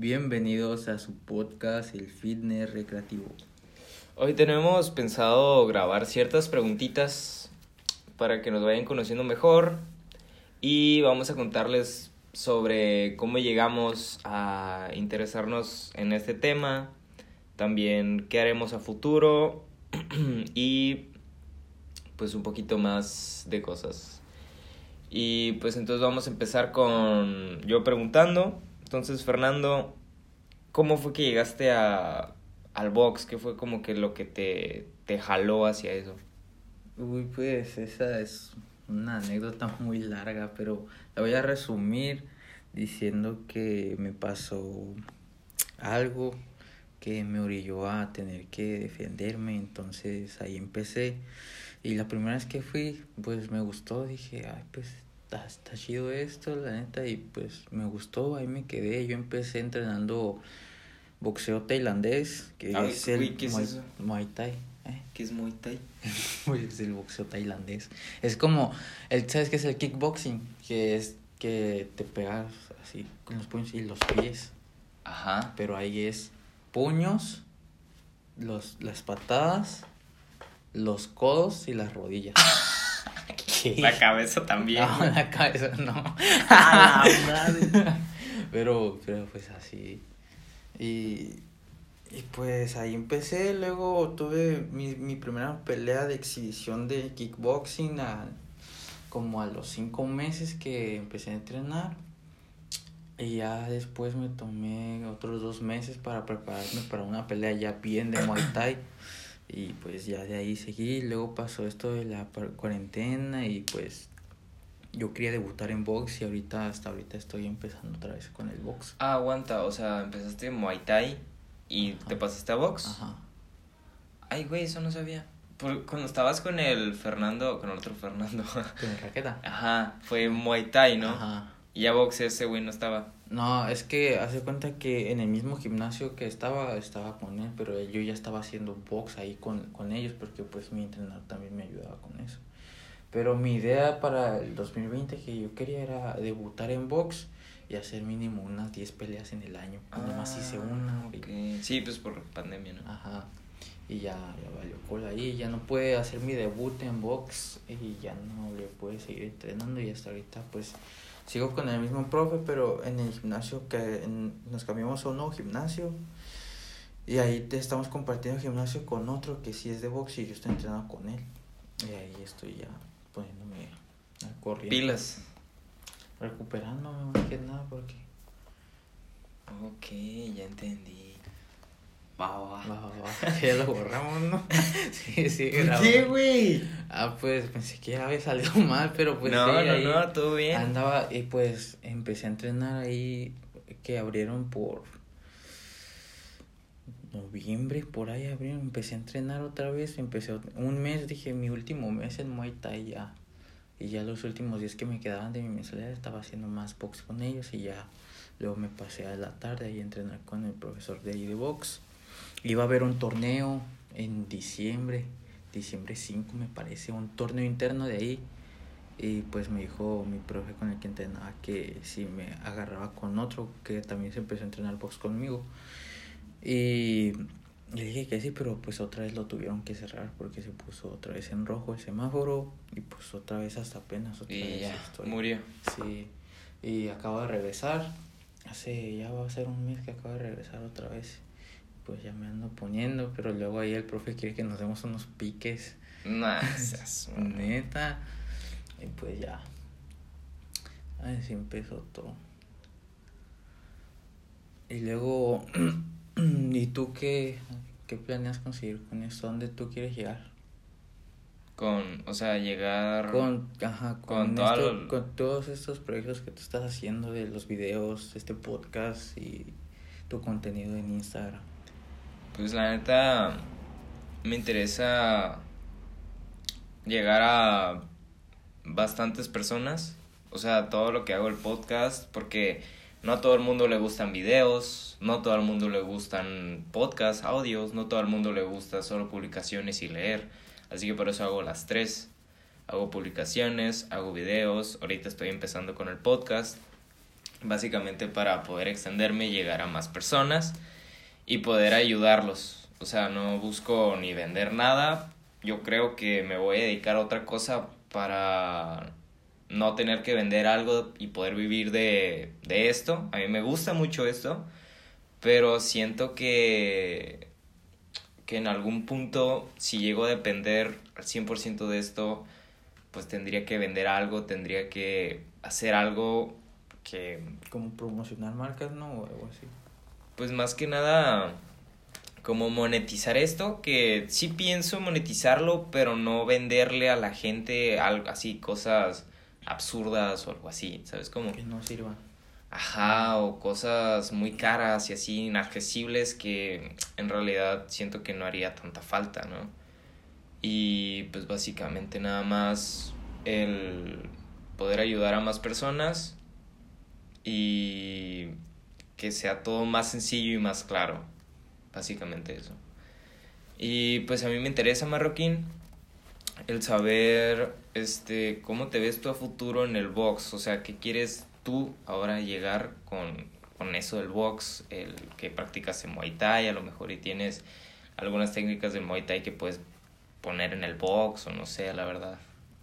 Bienvenidos a su podcast El Fitness Recreativo. Hoy tenemos pensado grabar ciertas preguntitas para que nos vayan conociendo mejor y vamos a contarles sobre cómo llegamos a interesarnos en este tema, también qué haremos a futuro y pues un poquito más de cosas. Y pues entonces vamos a empezar con yo preguntando. Entonces, Fernando, ¿cómo fue que llegaste a, al box? ¿Qué fue como que lo que te, te jaló hacia eso? Uy, pues esa es una anécdota muy larga, pero la voy a resumir diciendo que me pasó algo que me orilló a tener que defenderme, entonces ahí empecé. Y la primera vez que fui, pues me gustó, dije, ay, pues está, está chido esto, la neta, y pues me gustó, ahí me quedé. Yo empecé entrenando boxeo tailandés, que Ah, es el uy, ¿qué es Muay, eso? Muay Thai. ¿eh? ¿Qué es Muay Thai? es el boxeo tailandés. Es como, el, ¿sabes qué es el kickboxing? Que es que te pegas así con los puños y los pies. Ajá. Pero ahí es puños, los, las patadas, los codos y las rodillas. La cabeza también. No, la cabeza no. A la madre. pero, pero pues así. Y, y pues ahí empecé, luego tuve mi, mi primera pelea de exhibición de kickboxing a, como a los cinco meses que empecé a entrenar. Y ya después me tomé otros dos meses para prepararme para una pelea ya bien de Muay Thai. Y pues ya de ahí seguí. Luego pasó esto de la cuarentena y pues yo quería debutar en box y ahorita hasta ahorita estoy empezando otra vez con el box. Ah, aguanta, o sea, empezaste en Muay Thai y te pasaste a box. Ajá. Ay, güey, eso no sabía. Por- cuando estabas con el Fernando, con el otro Fernando. Con el raqueta. Ajá, fue Muay Thai, ¿no? Ajá. Y ya box ese güey no estaba. No, es que hace cuenta que en el mismo gimnasio que estaba, estaba con él, pero yo ya estaba haciendo box ahí con, con ellos porque pues mi entrenador también me ayudaba con eso. Pero mi idea para el 2020 que yo quería era debutar en box y hacer mínimo unas 10 peleas en el año. Pues nomás hice una. Ah. Sí, pues por pandemia, ¿no? Ajá. Y ya, ya valió cola ahí, ya no pude hacer mi debut en box y ya no le pude seguir entrenando y hasta ahorita pues sigo con el mismo profe, pero en el gimnasio que en- nos cambiamos a un nuevo gimnasio y ahí te estamos compartiendo gimnasio con otro que sí es de box y yo estoy entrenando con él. Y ahí estoy ya poniéndome al corriente. Pilas. Recuperándome más que nada porque... Ok, ya entendí. Va, va, va, va. Ya lo borramos, ¿no? sí, sí, ¿Por grabamos. qué, güey? Ah, pues pensé que ya había salido mal, pero pues no, sí, no, ahí no, todo bien. andaba y pues empecé a entrenar ahí que abrieron por noviembre, por ahí abrieron, empecé a entrenar otra vez, empecé un mes, dije mi último mes en Muay Thai ya. Y ya los últimos días que me quedaban de mi mensualidad estaba haciendo más box con ellos y ya luego me pasé a la tarde ahí a entrenar con el profesor de ahí de box. Iba a haber un torneo en diciembre, diciembre 5 me parece, un torneo interno de ahí. Y pues me dijo mi profe con el que entrenaba que si me agarraba con otro que también se empezó a entrenar box conmigo. Y le dije que sí, pero pues otra vez lo tuvieron que cerrar porque se puso otra vez en rojo el semáforo y pues otra vez hasta apenas otra Y vez ya, murió. Sí, y acabo de regresar. Hace ya va a ser un mes que acabo de regresar otra vez. Pues ya me ando poniendo, pero luego ahí el profe quiere que nos demos unos piques. Nah, seas mamón. Neta. Y pues ya. Así empezó todo. Y luego, ¿y tú qué, qué planeas conseguir con esto? ¿Dónde tú quieres llegar? Con, o sea, llegar. Con, ajá, con con, esto- lo- con todos estos proyectos que tú estás haciendo de los videos, este podcast y tu contenido en Instagram. Pues la neta. Me interesa. Llegar a bastantes personas. O sea, todo lo que hago el podcast. Porque no a todo el mundo le gustan videos. No a todo el mundo le gustan podcasts, audios. No a todo el mundo le gusta solo publicaciones y leer. Así que por eso hago las tres. Hago publicaciones, hago videos. Ahorita estoy empezando con el podcast. básicamente para poder extenderme y llegar a más personas y poder ayudarlos. O sea, no busco ni vender nada. Yo creo que me voy a dedicar a otra cosa para no tener que vender algo y poder vivir de, de esto. A mí me gusta mucho esto, pero siento que, que en algún punto, si llego a depender al 100% de esto, pues tendría que vender algo, tendría que hacer algo que... Como promocionar marcas, ¿no? O algo así. Pues más que nada, como monetizar esto, que sí pienso monetizarlo, pero no venderle a la gente algo así, cosas absurdas o algo así, ¿sabes cómo? Que no sirvan. Ajá, o cosas muy caras y así inaccesibles que en realidad siento que no haría tanta falta, ¿no? Y pues básicamente nada más el poder ayudar a más personas y que sea todo más sencillo y más claro. Básicamente eso. Y pues a mí me interesa Marroquín el saber este cómo te ves tú a futuro en el box, o sea, qué quieres tú ahora llegar con, con eso del box, el que practicas en Muay Thai, a lo mejor y tienes algunas técnicas del Muay Thai que puedes poner en el box o no sé, la verdad.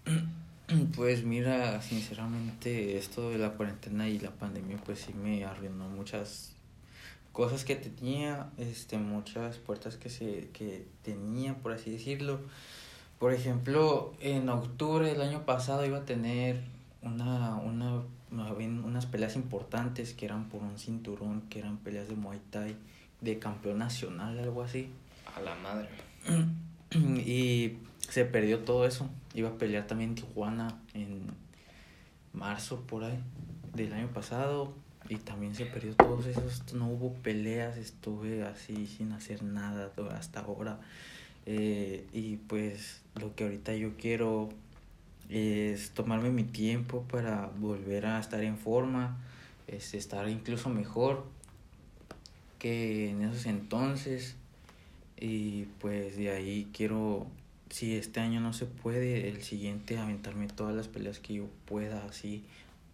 Pues mira, sinceramente esto de la cuarentena y la pandemia pues sí me arruinó muchas cosas que tenía, este muchas puertas que se que tenía, por así decirlo. Por ejemplo, en octubre del año pasado iba a tener una, una, unas peleas importantes que eran por un cinturón, que eran peleas de Muay Thai, de campeón nacional, algo así. A la madre. Y se perdió todo eso. Iba a pelear también en Tijuana en marzo por ahí del año pasado y también se perdió todos esos. No hubo peleas, estuve así sin hacer nada hasta ahora. Eh, y pues lo que ahorita yo quiero es tomarme mi tiempo para volver a estar en forma, es estar incluso mejor que en esos entonces. Y pues de ahí quiero, si este año no se puede, el siguiente aventarme todas las peleas que yo pueda, así.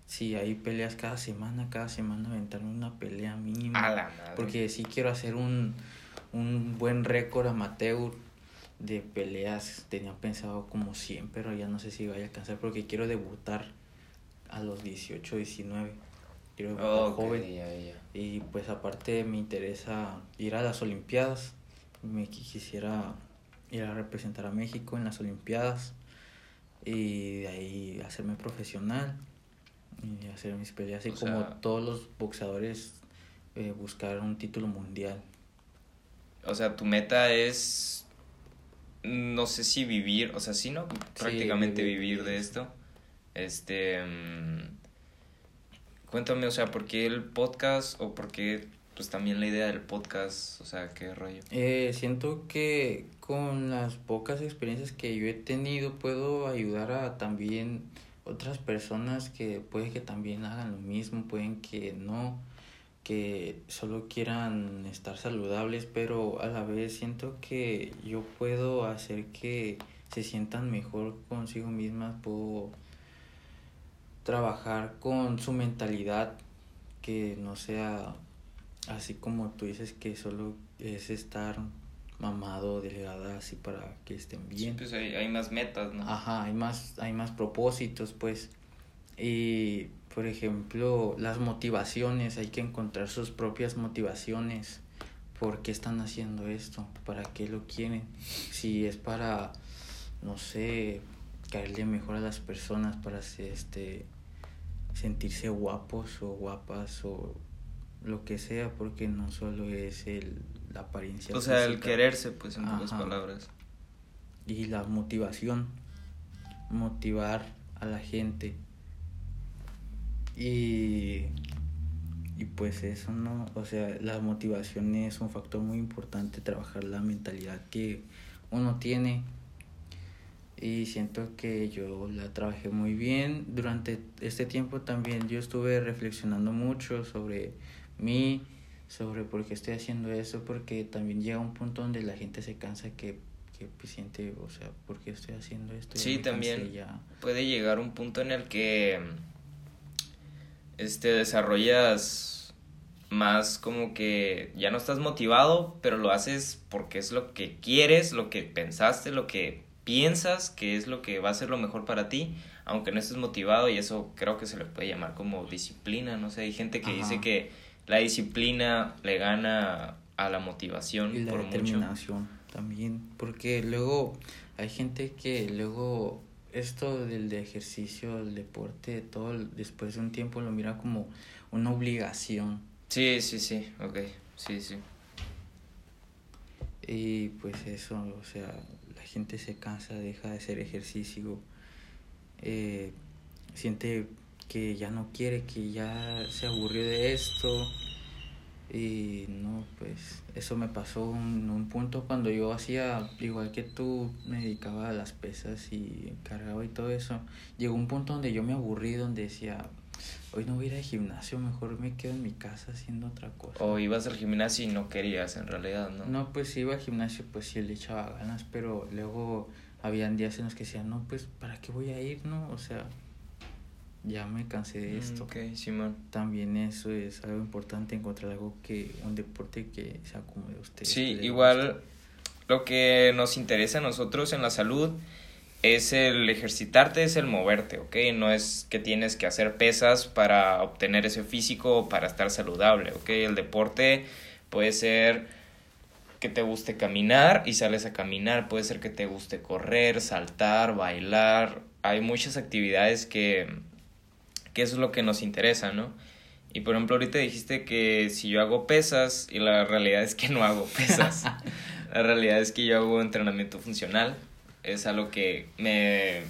Si hay peleas cada semana, cada semana aventarme una pelea mínima. Porque sí quiero hacer un, un buen récord amateur de peleas tenía pensado como 100, pero ya no sé si vaya a alcanzar porque quiero debutar a los 18, 19. Quiero debutar joven. Y pues aparte me interesa ir a las Olimpiadas. Me quisiera ir a representar a México en las Olimpiadas y de ahí hacerme profesional y hacer mis peleas y como todos los boxeadores eh, buscar un título mundial. O sea, tu meta es no sé si vivir, o sea, sí, ¿no? Prácticamente vivir, de esto. Este... Mm, cuéntame, o sea, ¿por qué el podcast o por qué pues también la idea del podcast, o sea, qué rollo? Eh, siento que con las pocas experiencias que yo he tenido puedo ayudar a también otras personas que puede que también hagan lo mismo, pueden que no que solo quieran estar saludables, pero a la vez siento que yo puedo hacer que se sientan mejor consigo mismas, puedo trabajar con su mentalidad, que no sea así como tú dices que solo es estar mamado, delgada, así para que estén bien. pues hay, hay más metas, ¿no? Ajá, hay más, hay más propósitos, pues. Y por ejemplo, las motivaciones, hay que encontrar sus propias motivaciones. ¿Por qué están haciendo esto? ¿Para qué lo quieren? Si es para, no sé, caerle mejor a las personas, para este, sentirse guapos o guapas o lo que sea, porque no solo es el, la apariencia. O sea, el quererse, pues en pocas palabras. Y la motivación, motivar a la gente y, y pues eso, ¿no? O sea, la motivación es un factor muy importante, trabajar la mentalidad que uno tiene. Y siento que yo la trabajé muy bien. Durante este tiempo también yo estuve reflexionando mucho sobre mí, sobre por qué estoy haciendo eso, porque también llega un punto donde la gente se cansa que que pues, siente, o sea, ¿por qué estoy haciendo esto? Sí, también puede llegar un punto en el que este, desarrollas más como que ya no estás motivado, pero lo haces porque es lo que quieres, lo que pensaste, lo que piensas que es lo que va a ser lo mejor para ti, aunque no estés motivado y eso creo que se le puede llamar como disciplina, no sé, hay gente que dice que la disciplina le gana a la motivación y la por determinación también, porque luego hay gente que luego esto del de ejercicio, el deporte, todo después de un tiempo lo mira como una obligación. Sí, sí, sí, ok, sí, sí. Y pues eso, o sea, la gente se cansa, deja de hacer ejercicio, eh, siente que ya no quiere, que ya se aburrió de esto. Y no, pues eso me pasó en un punto cuando yo hacía, igual que tú, me dedicaba a las pesas y cargaba y todo eso. Llegó un punto donde yo me aburrí, donde decía, hoy no voy a ir al gimnasio, mejor me quedo en mi casa haciendo otra cosa. O ibas al gimnasio y no querías en realidad, ¿no? No, pues iba al gimnasio, pues sí le echaba ganas, pero luego habían días en los que decía, no, pues ¿para qué voy a ir, no? O sea, ya me cansé de mm, esto. Ok, Simón. También eso es algo importante, encontrar algo que, un deporte que se acomode a usted. Sí, igual lo que nos interesa a nosotros en la salud es el ejercitarte, es el moverte, ¿ok? No es que tienes que hacer pesas para obtener ese físico o para estar saludable, ¿ok? El deporte puede ser que te guste caminar y sales a caminar, puede ser que te guste correr, saltar, bailar, hay muchas actividades que, que eso es lo que nos interesa, ¿no? Y por ejemplo, ahorita dijiste que si yo hago pesas y la realidad es que no hago pesas. la realidad es que yo hago entrenamiento funcional es a lo que me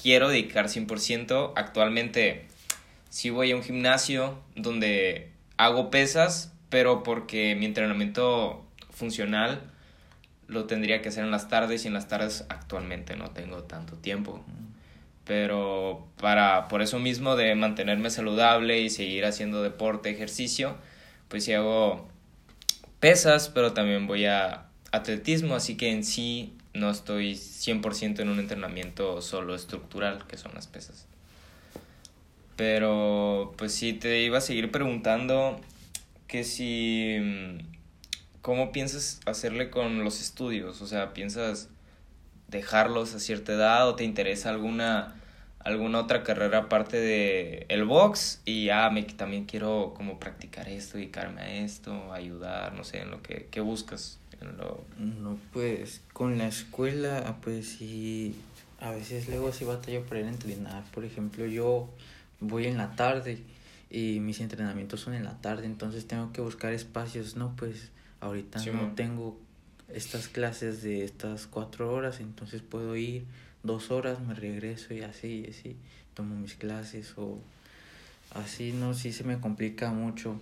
quiero dedicar 100%. Actualmente sí voy a un gimnasio donde hago pesas, pero porque mi entrenamiento funcional lo tendría que hacer en las tardes y en las tardes actualmente no tengo tanto tiempo. Pero para por eso mismo de mantenerme saludable y seguir haciendo deporte, ejercicio, pues sí hago pesas, pero también voy a atletismo, así que en sí no estoy 100% en un entrenamiento solo estructural, que son las pesas. Pero pues sí, te iba a seguir preguntando que si... Mm, ¿Cómo piensas hacerle con los estudios? O sea, ¿piensas dejarlos a cierta edad o te interesa alguna alguna otra carrera aparte de el box y ya me también quiero como practicar esto, dedicarme a esto, ayudar, no sé, en lo que, que buscas. No, pues con la escuela, pues sí, a veces luego sí batallo para ir a entrenar. Por ejemplo, yo voy en la tarde y mis entrenamientos son en la tarde, entonces tengo que buscar espacios, no, pues ahorita no tengo estas clases de estas cuatro horas, entonces puedo ir dos horas, me regreso y así, y así, tomo mis clases o así, no, sí se me complica mucho.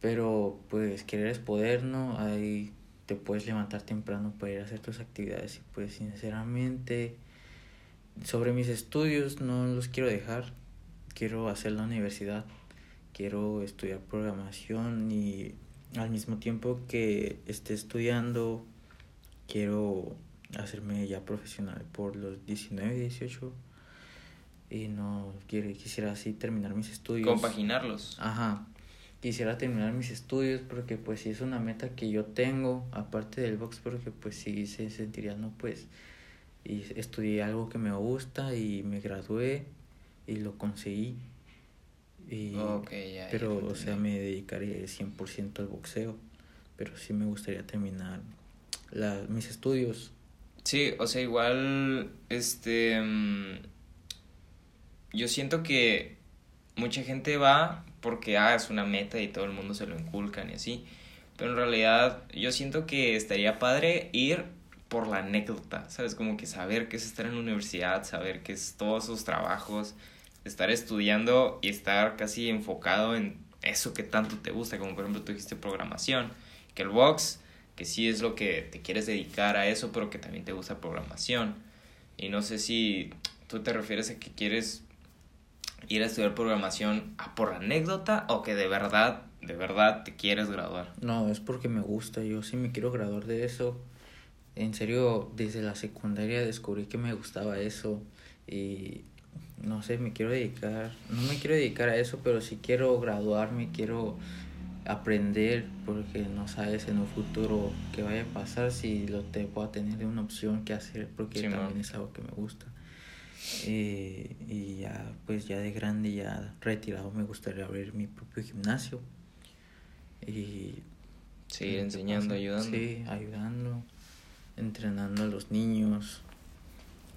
Pero pues querer es poder, ¿no? Ahí te puedes levantar temprano para ir a hacer tus actividades y pues sinceramente sobre mis estudios no los quiero dejar. Quiero hacer la universidad, quiero estudiar programación y al mismo tiempo que esté estudiando quiero hacerme ya profesional por los 19, 18 y no quiero, quisiera así terminar mis estudios. Compaginarlos. Ajá quisiera terminar mis estudios porque pues sí es una meta que yo tengo aparte del box porque pues sí se sentiría no pues y estudié algo que me gusta y me gradué y lo conseguí y pero o sea me dedicaré 100% al boxeo pero sí me gustaría terminar la, mis estudios sí o sea igual este mm, yo siento que mucha gente va porque ah, es una meta y todo el mundo se lo inculcan y así. Pero en realidad yo siento que estaría padre ir por la anécdota, ¿sabes? Como que saber qué es estar en la universidad, saber qué es todos sus trabajos, estar estudiando y estar casi enfocado en eso que tanto te gusta, como por ejemplo tú dijiste programación, que el box, que sí es lo que te quieres dedicar a eso, pero que también te gusta programación. Y no sé si tú te refieres a que quieres ir a estudiar programación a por anécdota o que de verdad, de verdad te quieres graduar? No, es porque me gusta, yo sí me quiero graduar de eso. En serio, desde la secundaria descubrí que me gustaba eso y no sé, me quiero dedicar, no me quiero dedicar a eso, pero sí quiero graduarme, quiero aprender porque no sabes en un futuro qué vaya a pasar si lo te puedo tener una opción que hacer porque también es algo que me gusta. Eh, y ya pues ya de grande ya retirado me gustaría abrir mi propio gimnasio. Y seguir enseñando ayudando. Sí ayudando entrenando a los niños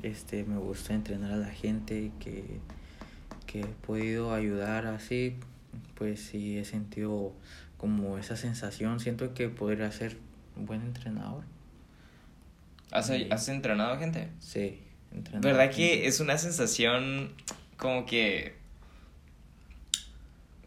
este me gusta entrenar a la gente que que he podido ayudar así pues sí he sentido como esa sensación. Siento que podría ser un buen entrenador. ¿Has, ¿has entrenado gente? Sí, entrenado. ¿Verdad que es una sensación como que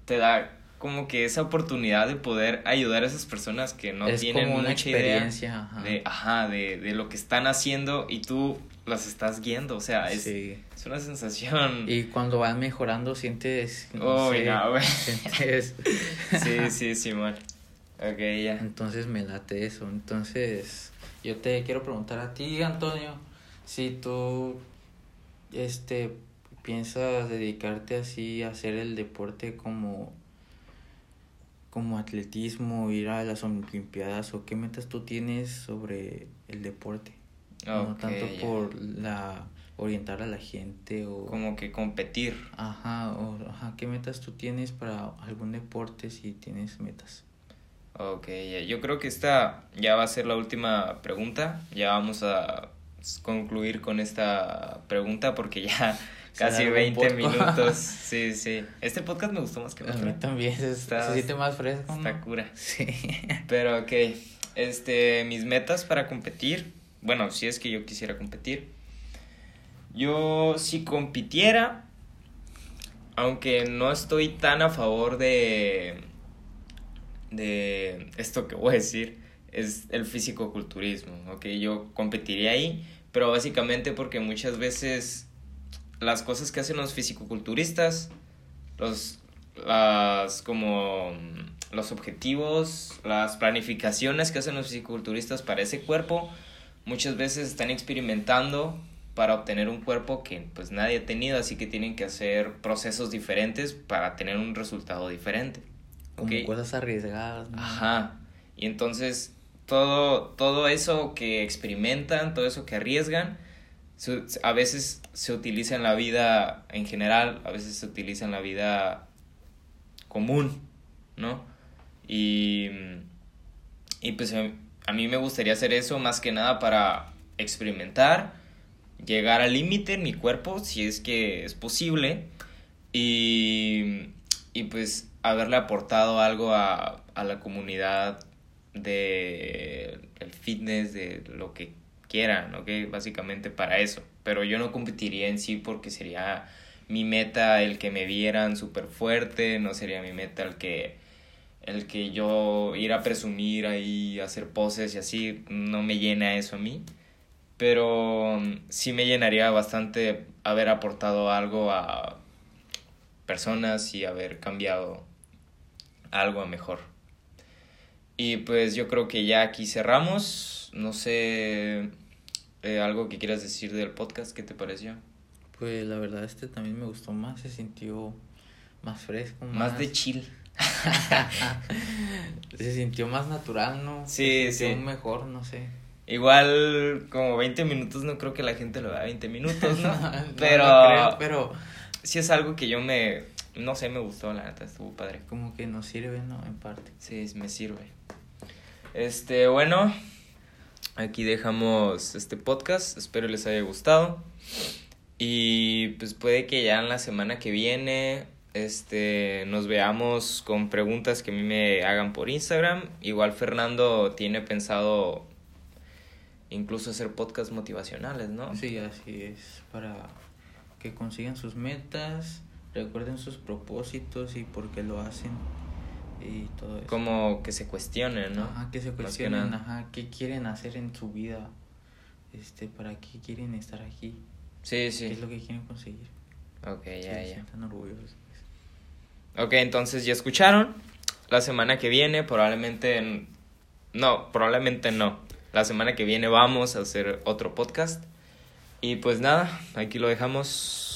te da como que esa oportunidad de poder ayudar a esas personas que no tienen una mucha experiencia idea de ajá de, de lo que están haciendo y tú las estás guiando, o sea, es, es una sensación. Y cuando van mejorando sientes... No sé, güey. Sientes... sí, sí, sí, mal. Ok, ya. Entonces me late eso. Entonces, yo te quiero preguntar a ti, Antonio, si tú, este, piensas dedicarte así a hacer el deporte como como atletismo, ir a las olimpiadas o qué metas tú tienes sobre el deporte no tanto por la orientar a la gente o como que competir. Ajá o ajá qué metas tú tienes para algún deporte si tienes metas Ok, yo creo que esta ya va a ser la última pregunta. Ya vamos a concluir con esta pregunta porque ya casi 20 minutos. Sí sí. Este podcast me gustó más que a mí también está, se siente más fresco está cura. Sí. Pero ok este mis metas para competir bueno, si es que yo quisiera competir. Yo si compitiera, aunque no estoy tan a favor de de esto que voy a decir, es el físico-culturismo, ¿ok? Yo competiría ahí, pero básicamente porque muchas veces las cosas que hacen los fisicoculturistas, los, las, como los objetivos, las planificaciones que hacen los fisicoculturistas para ese cuerpo, muchas veces están experimentando para obtener un cuerpo que pues nadie ha tenido, así que tienen que hacer procesos diferentes para tener un resultado diferente. Como cosas arriesgadas. Ajá. Y entonces todo, todo eso que experimentan, todo eso que arriesgan, a veces se utiliza en la vida en general, a veces se utiliza en la vida común, ¿no? Y, y pues a mí me gustaría hacer eso más que nada para experimentar, llegar al límite en mi cuerpo, si es que es posible, y, y pues haberle aportado algo a, a la comunidad de el fitness, de lo que quieran, ¿ok? Básicamente para eso. Pero yo no competiría en sí porque sería mi meta el que me vieran súper fuerte, no sería mi meta el que el que yo ir a presumir ahí, hacer poses y así, no me llena eso a mí. Pero mm, sí me llenaría bastante haber aportado algo a personas y haber cambiado algo a mejor. Y pues yo creo que ya aquí cerramos. No sé, eh, algo que quieras decir del podcast, ¿qué te pareció? Pues la verdad este también me gustó más, se sintió más fresco. Más, más de chill. se sintió más natural, ¿no? Sí, se sintió mejor, no sé. Igual como 20 minutos no creo que la gente lo vea 20 minutos, ¿no? pero pero sí es algo que yo me no sé, me gustó, la neta, estuvo padre. Como que nos sirve, ¿no? En parte. Sí, me sirve. Este, bueno, aquí dejamos este podcast, espero les haya gustado. Y pues puede que ya en la semana que viene este, nos veamos con preguntas que a mí me hagan por Instagram. Igual Fernando tiene pensado incluso hacer podcasts motivacionales, ¿no? Sí, así es, para que consigan sus metas, recuerden sus propósitos y por qué lo hacen y todo eso. Como que se cuestionen, ¿no? Ajá, que se cuestionen, ajá, qué quieren hacer en su vida, este, para qué quieren estar aquí. Sí, sí. ¿Qué es lo que quieren conseguir? Ok, ya, ya. Están orgullosos. Ok, entonces ya escucharon. La semana que viene probablemente... No, probablemente no. La semana que viene vamos a hacer otro podcast. Y pues nada, aquí lo dejamos.